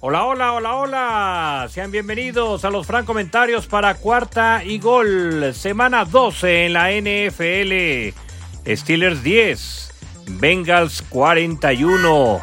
Hola, hola, hola, hola. Sean bienvenidos a los Fran Comentarios para cuarta y gol. Semana 12 en la NFL. Steelers 10, Bengals 41.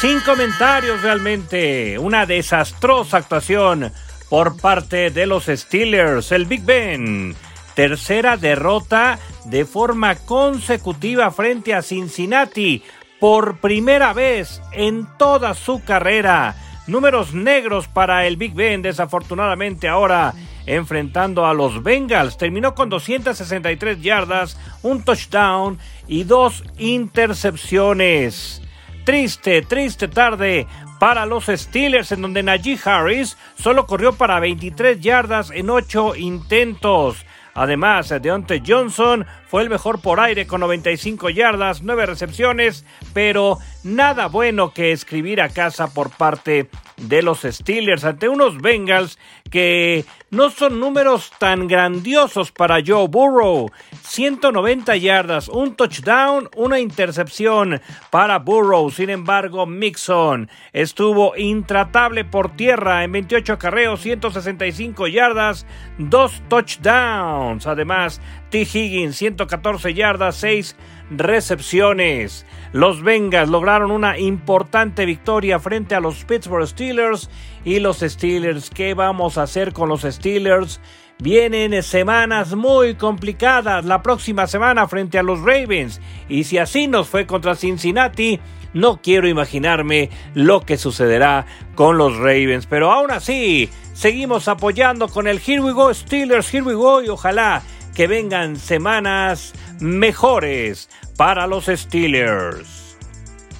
Sin comentarios realmente. Una desastrosa actuación por parte de los Steelers. El Big Ben. Tercera derrota de forma consecutiva frente a Cincinnati por primera vez en toda su carrera. Números negros para el Big Ben, desafortunadamente ahora enfrentando a los Bengals. Terminó con 263 yardas, un touchdown y dos intercepciones. Triste, triste tarde para los Steelers, en donde Najee Harris solo corrió para 23 yardas en 8 intentos. Además, Deontay Johnson fue el mejor por aire con 95 yardas, 9 recepciones, pero nada bueno que escribir a casa por parte de los Steelers ante unos Bengals que no son números tan grandiosos para Joe Burrow. 190 yardas, un touchdown, una intercepción para Burrow. Sin embargo, Mixon estuvo intratable por tierra en 28 carreos, 165 yardas, dos touchdowns. Además, T. Higgins, 114 yardas, 6 recepciones. Los Bengals lograron una importante victoria frente a los Pittsburgh Steelers y los Steelers. ¿Qué vamos a hacer con los Steelers? Vienen semanas muy complicadas la próxima semana frente a los Ravens y si así nos fue contra Cincinnati, no quiero imaginarme lo que sucederá con los Ravens, pero aún así seguimos apoyando con el Here We Go Steelers, Here We Go y ojalá que vengan semanas mejores para los Steelers.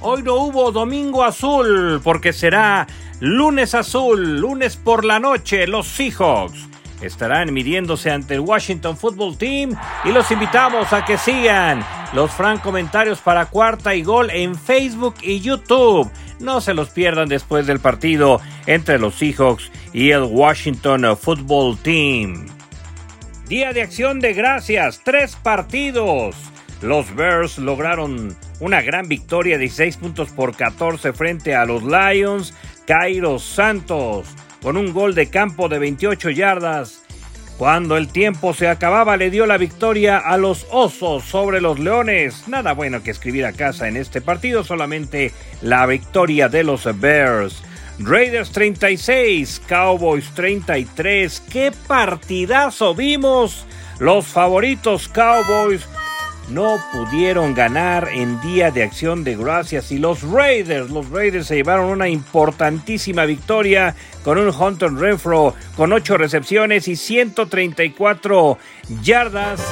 Hoy no hubo domingo azul porque será lunes azul, lunes por la noche, los Seahawks estarán midiéndose ante el Washington Football Team y los invitamos a que sigan los Fran comentarios para cuarta y gol en Facebook y YouTube. No se los pierdan después del partido entre los Seahawks y el Washington Football Team. Día de acción de gracias, tres partidos. Los Bears lograron una gran victoria, 16 puntos por 14 frente a los Lions. Cairo Santos con un gol de campo de 28 yardas. Cuando el tiempo se acababa le dio la victoria a los Osos sobre los Leones. Nada bueno que escribir a casa en este partido, solamente la victoria de los Bears. Raiders 36, Cowboys 33. ¡Qué partidazo vimos! Los favoritos Cowboys no pudieron ganar en Día de Acción de Gracias y los Raiders, los Raiders se llevaron una importantísima victoria con un Hunter Renfro con 8 recepciones y 134 yardas.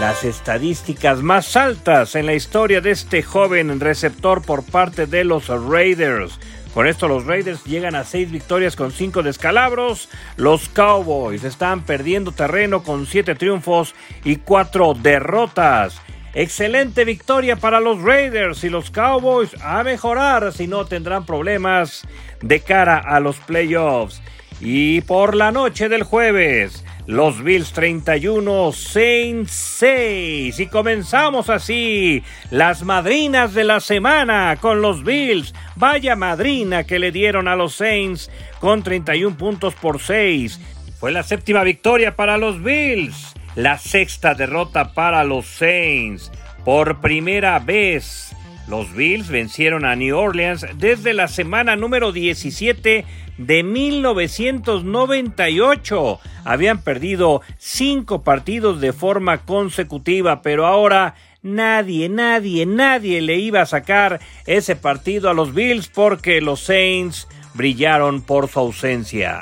Las estadísticas más altas en la historia de este joven receptor por parte de los Raiders. Con esto los Raiders llegan a seis victorias con cinco descalabros. Los Cowboys están perdiendo terreno con siete triunfos y cuatro derrotas. Excelente victoria para los Raiders y los Cowboys a mejorar si no tendrán problemas de cara a los playoffs. Y por la noche del jueves, los Bills 31, Saints 6. Y comenzamos así las madrinas de la semana con los Bills. Vaya madrina que le dieron a los Saints con 31 puntos por 6. Fue la séptima victoria para los Bills. La sexta derrota para los Saints. Por primera vez, los Bills vencieron a New Orleans desde la semana número 17 de 1998. Habían perdido cinco partidos de forma consecutiva, pero ahora nadie, nadie, nadie le iba a sacar ese partido a los Bills porque los Saints brillaron por su ausencia.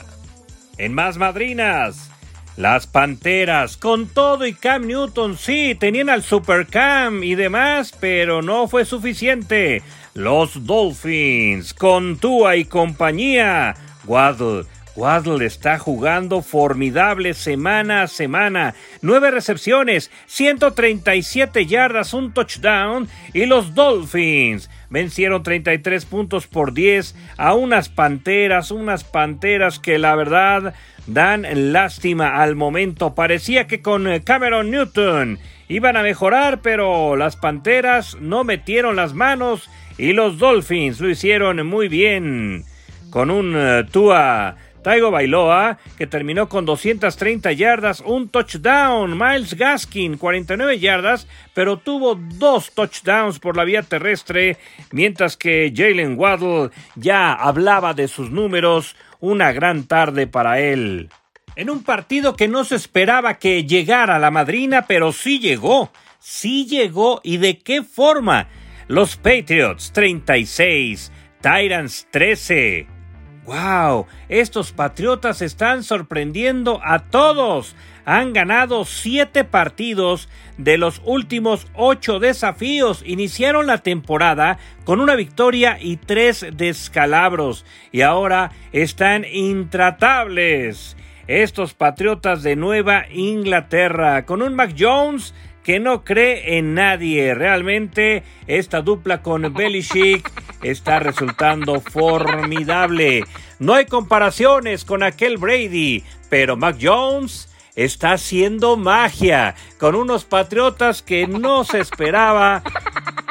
En más madrinas, las Panteras, con todo y Cam Newton, sí, tenían al Super Cam y demás, pero no fue suficiente. Los Dolphins, con Tua y compañía. Waddle, Waddle está jugando formidable semana a semana. Nueve recepciones, 137 yardas, un touchdown. Y los Dolphins vencieron 33 puntos por 10 a unas panteras, unas panteras que la verdad dan lástima al momento. Parecía que con Cameron Newton iban a mejorar, pero las panteras no metieron las manos y los Dolphins lo hicieron muy bien con un uh, Tua Taigo Bailoa, que terminó con 230 yardas, un touchdown. Miles Gaskin, 49 yardas, pero tuvo dos touchdowns por la vía terrestre, mientras que Jalen Waddle ya hablaba de sus números. Una gran tarde para él. En un partido que no se esperaba que llegara la madrina, pero sí llegó. Sí llegó y de qué forma. Los Patriots 36, Tyrants 13. ¡Wow! Estos Patriotas están sorprendiendo a todos. Han ganado siete partidos de los últimos ocho desafíos. Iniciaron la temporada con una victoria y tres descalabros. Y ahora están intratables. Estos Patriotas de Nueva Inglaterra, con un Mac Jones que no cree en nadie. Realmente esta dupla con Belichick está resultando formidable. No hay comparaciones con aquel Brady, pero Mac Jones está haciendo magia con unos Patriotas que no se esperaba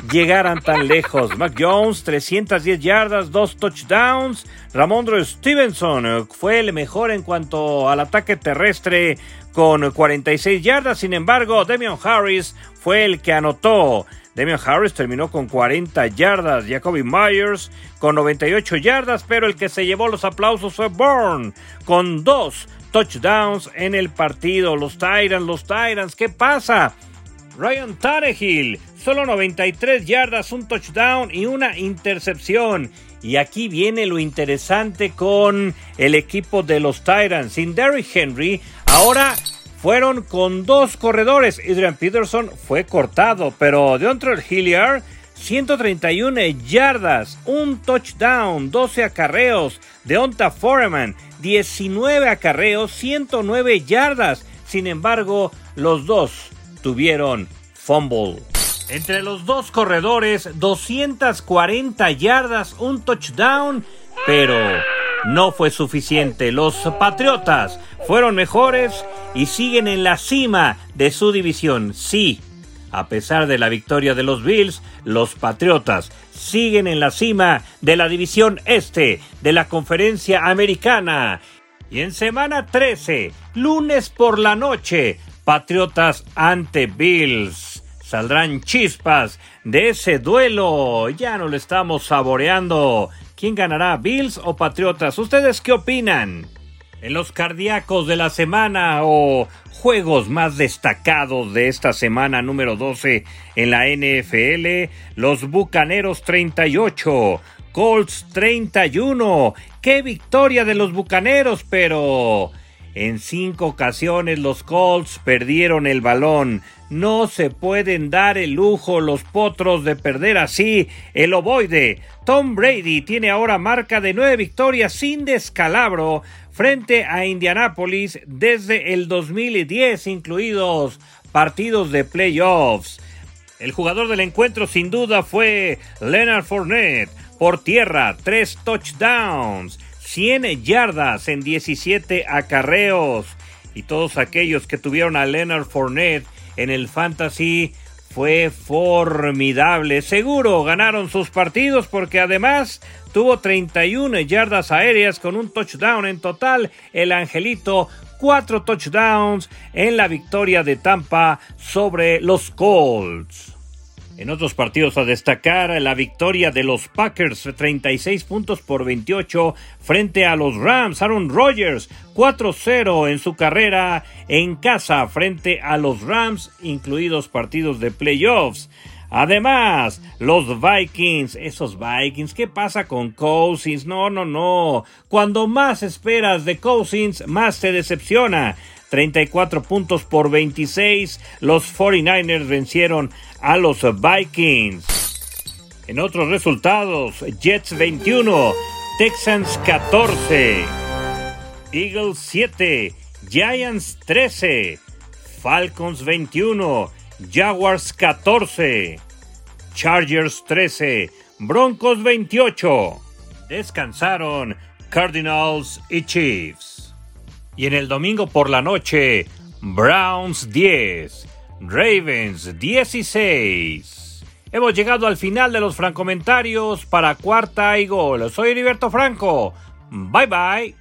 llegaran tan lejos. Mac Jones, 310 yardas, dos touchdowns. Ramondro Stevenson fue el mejor en cuanto al ataque terrestre con 46 yardas. Sin embargo, Demian Harris fue el que anotó. Demian Harris terminó con 40 yardas, Jacoby Myers con 98 yardas, pero el que se llevó los aplausos fue Bourne con dos touchdowns en el partido. Los Tyrants, los Tyrants, ¿qué pasa? Ryan Tannehill, solo 93 yardas, un touchdown y una intercepción. Y aquí viene lo interesante con el equipo de los Tyrants. Sin Derrick Henry, ahora fueron con dos corredores. Adrian Peterson fue cortado, pero DeAndre Hilliard 131 yardas, un touchdown, 12 acarreos. Deonta Foreman 19 acarreos, 109 yardas. Sin embargo, los dos tuvieron fumble. Entre los dos corredores, 240 yardas, un touchdown, pero no fue suficiente. Los Patriotas fueron mejores y siguen en la cima de su división. Sí, a pesar de la victoria de los Bills, los Patriotas siguen en la cima de la división este de la conferencia americana. Y en semana 13, lunes por la noche, Patriotas ante Bills. Saldrán chispas de ese duelo. Ya no lo estamos saboreando. ¿Quién ganará, Bills o Patriotas? ¿Ustedes qué opinan? En los cardíacos de la semana o juegos más destacados de esta semana número 12 en la NFL, los Bucaneros 38, Colts 31. ¡Qué victoria de los Bucaneros! Pero en cinco ocasiones los Colts perdieron el balón. No se pueden dar el lujo los potros de perder así el ovoide. Tom Brady tiene ahora marca de nueve victorias sin descalabro frente a Indianapolis desde el 2010, incluidos partidos de playoffs. El jugador del encuentro sin duda fue Leonard Fournette. Por tierra, tres touchdowns. 100 yardas en 17 acarreos. Y todos aquellos que tuvieron a Leonard Fournette en el Fantasy fue formidable. Seguro ganaron sus partidos porque además tuvo 31 yardas aéreas con un touchdown en total. El Angelito, cuatro touchdowns en la victoria de Tampa sobre los Colts. En otros partidos a destacar la victoria de los Packers 36 puntos por 28 frente a los Rams. Aaron Rodgers 4-0 en su carrera en casa frente a los Rams, incluidos partidos de playoffs. Además, los Vikings, esos Vikings, ¿qué pasa con Cousins? No, no, no. Cuando más esperas de Cousins, más te decepciona. 34 puntos por 26. Los 49ers vencieron a los Vikings. En otros resultados, Jets 21, Texans 14, Eagles 7, Giants 13, Falcons 21, Jaguars 14, Chargers 13, Broncos 28. Descansaron Cardinals y Chiefs. Y en el domingo por la noche, Browns 10, Ravens 16. Hemos llegado al final de los francomentarios para cuarta y gol. Soy Heriberto Franco. Bye bye.